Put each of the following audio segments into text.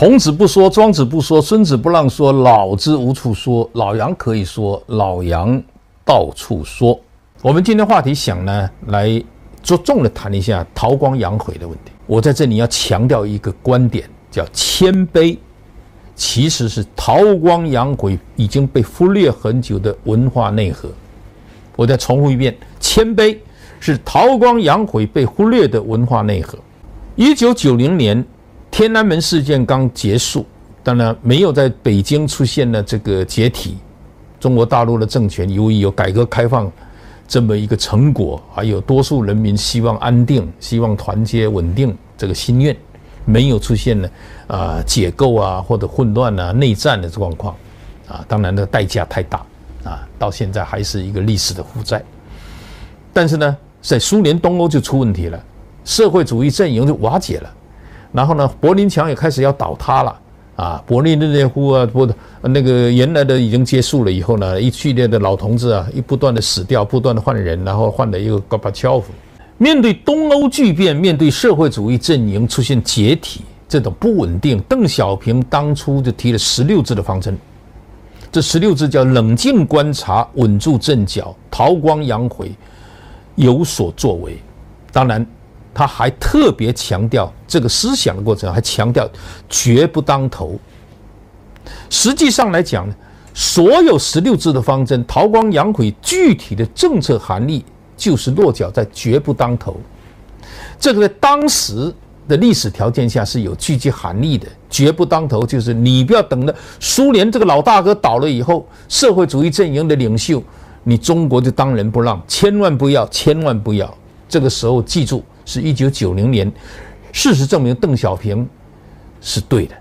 孔子不说，庄子不说，孙子不让说，老子无处说。老杨可以说，老杨到处说。我们今天话题想呢，来着重的谈一下韬光养晦的问题。我在这里要强调一个观点，叫谦卑，其实是韬光养晦已经被忽略很久的文化内核。我再重复一遍，谦卑是韬光养晦被忽略的文化内核。一九九零年。天安门事件刚结束，当然没有在北京出现了这个解体。中国大陆的政权由于有改革开放这么一个成果，还有多数人民希望安定、希望团结稳定这个心愿，没有出现了啊解构啊或者混乱啊内战的状况啊。当然的代价太大啊，到现在还是一个历史的负债。但是呢，在苏联东欧就出问题了，社会主义阵营就瓦解了。然后呢，柏林墙也开始要倒塌了啊！勃列日涅夫啊，不，那个原来的已经结束了以后呢，一系列的老同志啊，一不断的死掉，不断的换人，然后换了一个戈巴乔夫。面对东欧巨变，面对社会主义阵营出现解体这种不稳定，邓小平当初就提了十六字的方针。这十六字叫冷静观察，稳住阵脚，韬光养晦，有所作为。当然。他还特别强调这个思想的过程，还强调绝不当头。实际上来讲呢，所有十六字的方针，韬光养晦具体的政策含义就是落脚在绝不当头。这个在当时的历史条件下是有具体含义的。绝不当头就是你不要等着苏联这个老大哥倒了以后，社会主义阵营的领袖，你中国就当仁不让，千万不要，千万不要。这个时候记住。是一九九零年，事实证明邓小平是对的。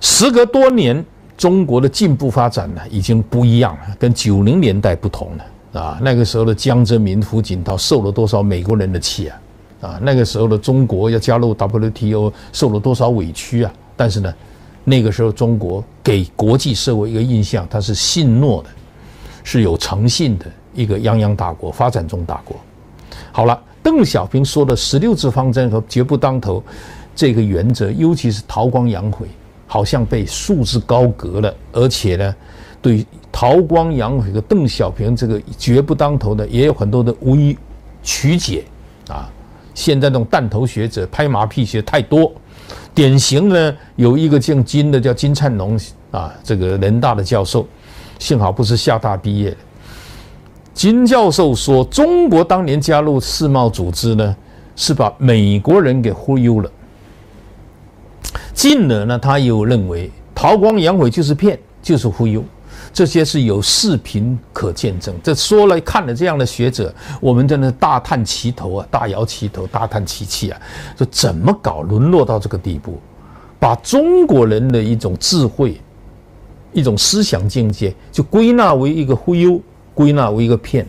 时隔多年，中国的进步发展呢，已经不一样了，跟九零年代不同了啊。那个时候的江泽民、胡锦涛受了多少美国人的气啊？啊，那个时候的中国要加入 WTO，受了多少委屈啊？但是呢，那个时候中国给国际社会一个印象，它是信诺的，是有诚信的一个泱泱大国、发展中大国。好了。邓小平说的十六字方针和绝不当头这个原则，尤其是韬光养晦，好像被束之高阁了。而且呢，对韬光养晦和邓小平这个绝不当头的，也有很多的无以曲解啊。现在这种弹头学者拍马屁学太多，典型呢有一个姓金的叫金灿龙啊，这个人大的教授，幸好不是厦大毕业的。金教授说：“中国当年加入世贸组织呢，是把美国人给忽悠了。进而呢，他又认为韬光养晦就是骗，就是忽悠，这些是有视频可见证。这说了看了这样的学者，我们真的大叹其头啊，大摇其头，大叹其气啊！说怎么搞，沦落到这个地步，把中国人的一种智慧、一种思想境界，就归纳为一个忽悠。”归纳为一个骗，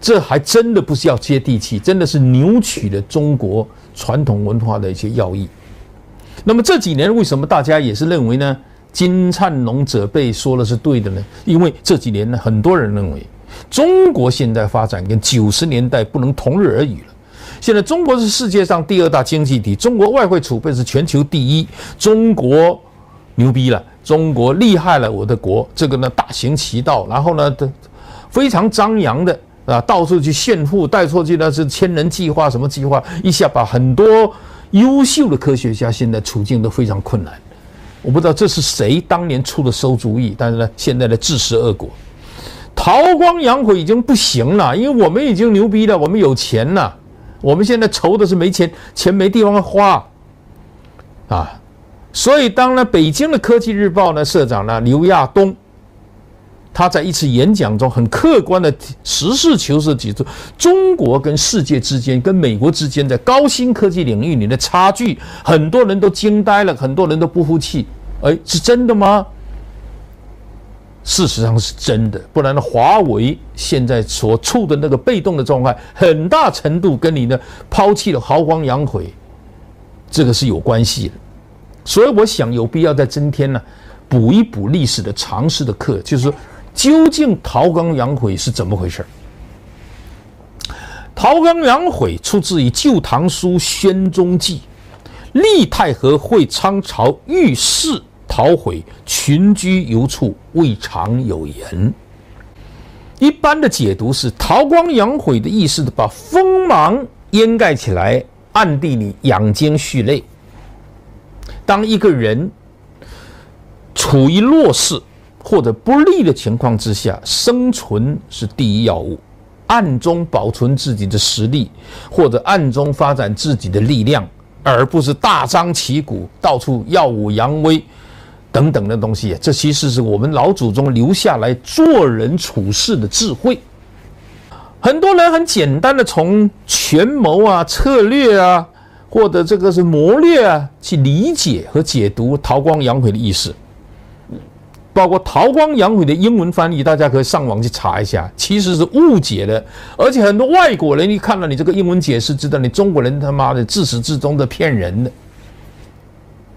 这还真的不是要接地气，真的是扭曲了中国传统文化的一些要义。那么这几年为什么大家也是认为呢？金灿龙者被说的是对的呢？因为这几年呢，很多人认为中国现在发展跟九十年代不能同日而语了。现在中国是世界上第二大经济体，中国外汇储备是全球第一，中国牛逼了，中国厉害了，我的国这个呢大行其道，然后呢的。非常张扬的啊，到处去炫富，带出去的是千人计划，什么计划，一下把很多优秀的科学家现在处境都非常困难。我不知道这是谁当年出的馊主意，但是呢，现在的自食恶果。韬光养晦已经不行了，因为我们已经牛逼了，我们有钱了，我们现在愁的是没钱，钱没地方花啊。所以当呢，北京的科技日报呢社长呢刘亚东。他在一次演讲中很客观的实事求是提出，中国跟世界之间、跟美国之间在高新科技领域里的差距，很多人都惊呆了，很多人都不服气。哎，是真的吗？事实上是真的，不然呢，华为现在所处的那个被动的状态，很大程度跟你的抛弃了韬光养晦，这个是有关系的。所以我想有必要再增添呢，补一补历史的常识的课，就是说。究竟韬光养晦是怎么回事？韬光养晦出自于《旧唐书·宣宗记》，立太和会昌朝御史陶悔，群居游处，未尝有言。一般的解读是韬光养晦的意思，把锋芒掩盖起来，暗地里养精蓄锐。当一个人处于弱势或者不利的情况之下，生存是第一要务，暗中保存自己的实力，或者暗中发展自己的力量，而不是大张旗鼓到处耀武扬威。等等的东西，这其实是我们老祖宗留下来做人处事的智慧。很多人很简单的从权谋啊、策略啊，或者这个是谋略啊，去理解和解读韬光养晦的意思。包括韬光养晦的英文翻译，大家可以上网去查一下，其实是误解的。而且很多外国人一看到你这个英文解释，知道你中国人他妈的自始至终的骗人的、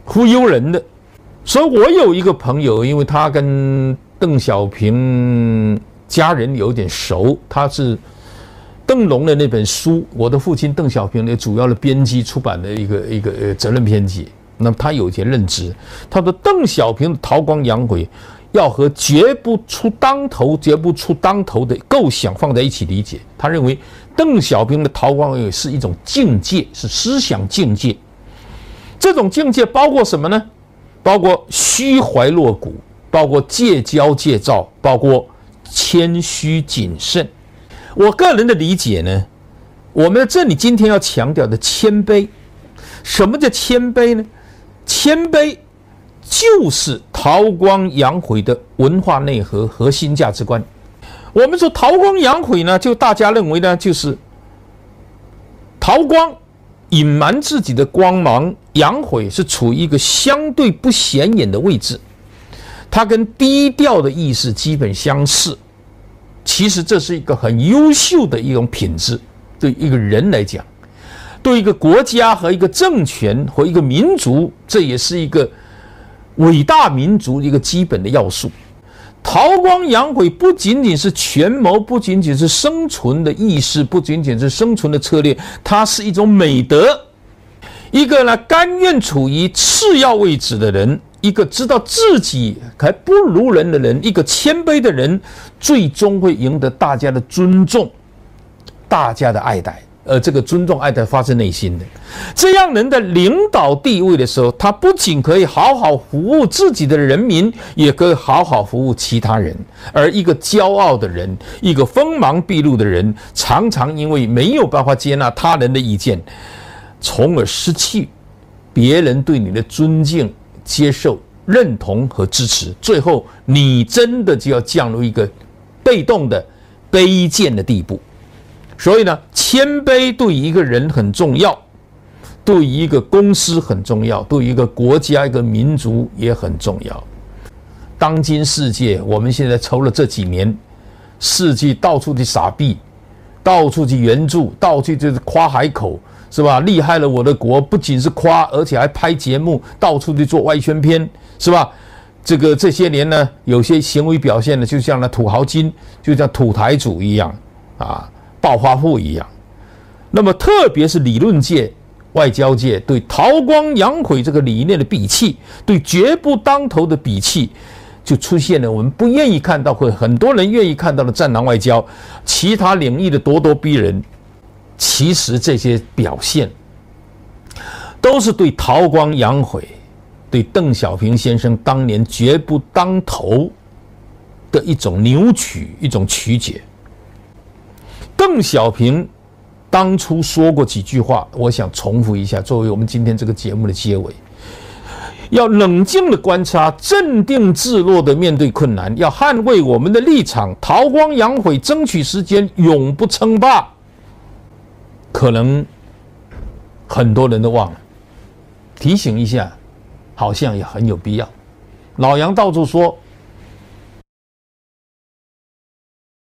忽悠人的。所以，我有一个朋友，因为他跟邓小平家人有点熟，他是邓龙的那本书，我的父亲邓小平的主要的编辑出版的一个一个呃责任编辑。那么他有一些认知，他说邓小平的韬光养晦要和绝不出当头、绝不出当头的构想放在一起理解。他认为邓小平的韬光养晦是一种境界，是思想境界。这种境界包括什么呢？包括虚怀若谷，包括戒骄戒躁，包括谦虚谨慎。我个人的理解呢，我们这里今天要强调的谦卑，什么叫谦卑呢？谦卑就是韬光养晦的文化内核、核心价值观。我们说韬光养晦呢，就大家认为呢，就是韬光。隐瞒自己的光芒，养晦是处于一个相对不显眼的位置，它跟低调的意思基本相似。其实这是一个很优秀的一种品质，对一个人来讲，对一个国家和一个政权和一个民族，这也是一个伟大民族一个基本的要素。韬光养晦不仅仅是权谋，不仅仅是生存的意识，不仅仅是生存的策略，它是一种美德。一个呢，甘愿处于次要位置的人，一个知道自己还不如人的人，一个谦卑的人，最终会赢得大家的尊重，大家的爱戴。呃这个尊重爱的发自内心的，这样人的领导地位的时候，他不仅可以好好服务自己的人民，也可以好好服务其他人。而一个骄傲的人，一个锋芒毕露的人，常常因为没有办法接纳他人的意见，从而失去别人对你的尊敬、接受、认同和支持。最后，你真的就要降入一个被动的卑贱的地步。所以呢，谦卑对一个人很重要，对一个公司很重要，对一个国家、一个民族也很重要。当今世界，我们现在抽了这几年，世界到处去撒币，到处去援助，到处就是夸海口，是吧？厉害了我的国，不仅是夸，而且还拍节目，到处去做外宣片，是吧？这个这些年呢，有些行为表现呢，就像那土豪金，就像土台主一样啊。暴发户一样，那么特别是理论界、外交界对韬光养晦这个理念的鄙弃，对绝不当头的鄙弃，就出现了我们不愿意看到，或很多人愿意看到的战狼外交，其他领域的咄咄逼人。其实这些表现，都是对韬光养晦、对邓小平先生当年绝不当头的一种扭曲、一种曲解。邓小平当初说过几句话，我想重复一下，作为我们今天这个节目的结尾。要冷静的观察，镇定自若的面对困难，要捍卫我们的立场，韬光养晦，争取时间，永不称霸。可能很多人都忘了，提醒一下，好像也很有必要。老杨到处说。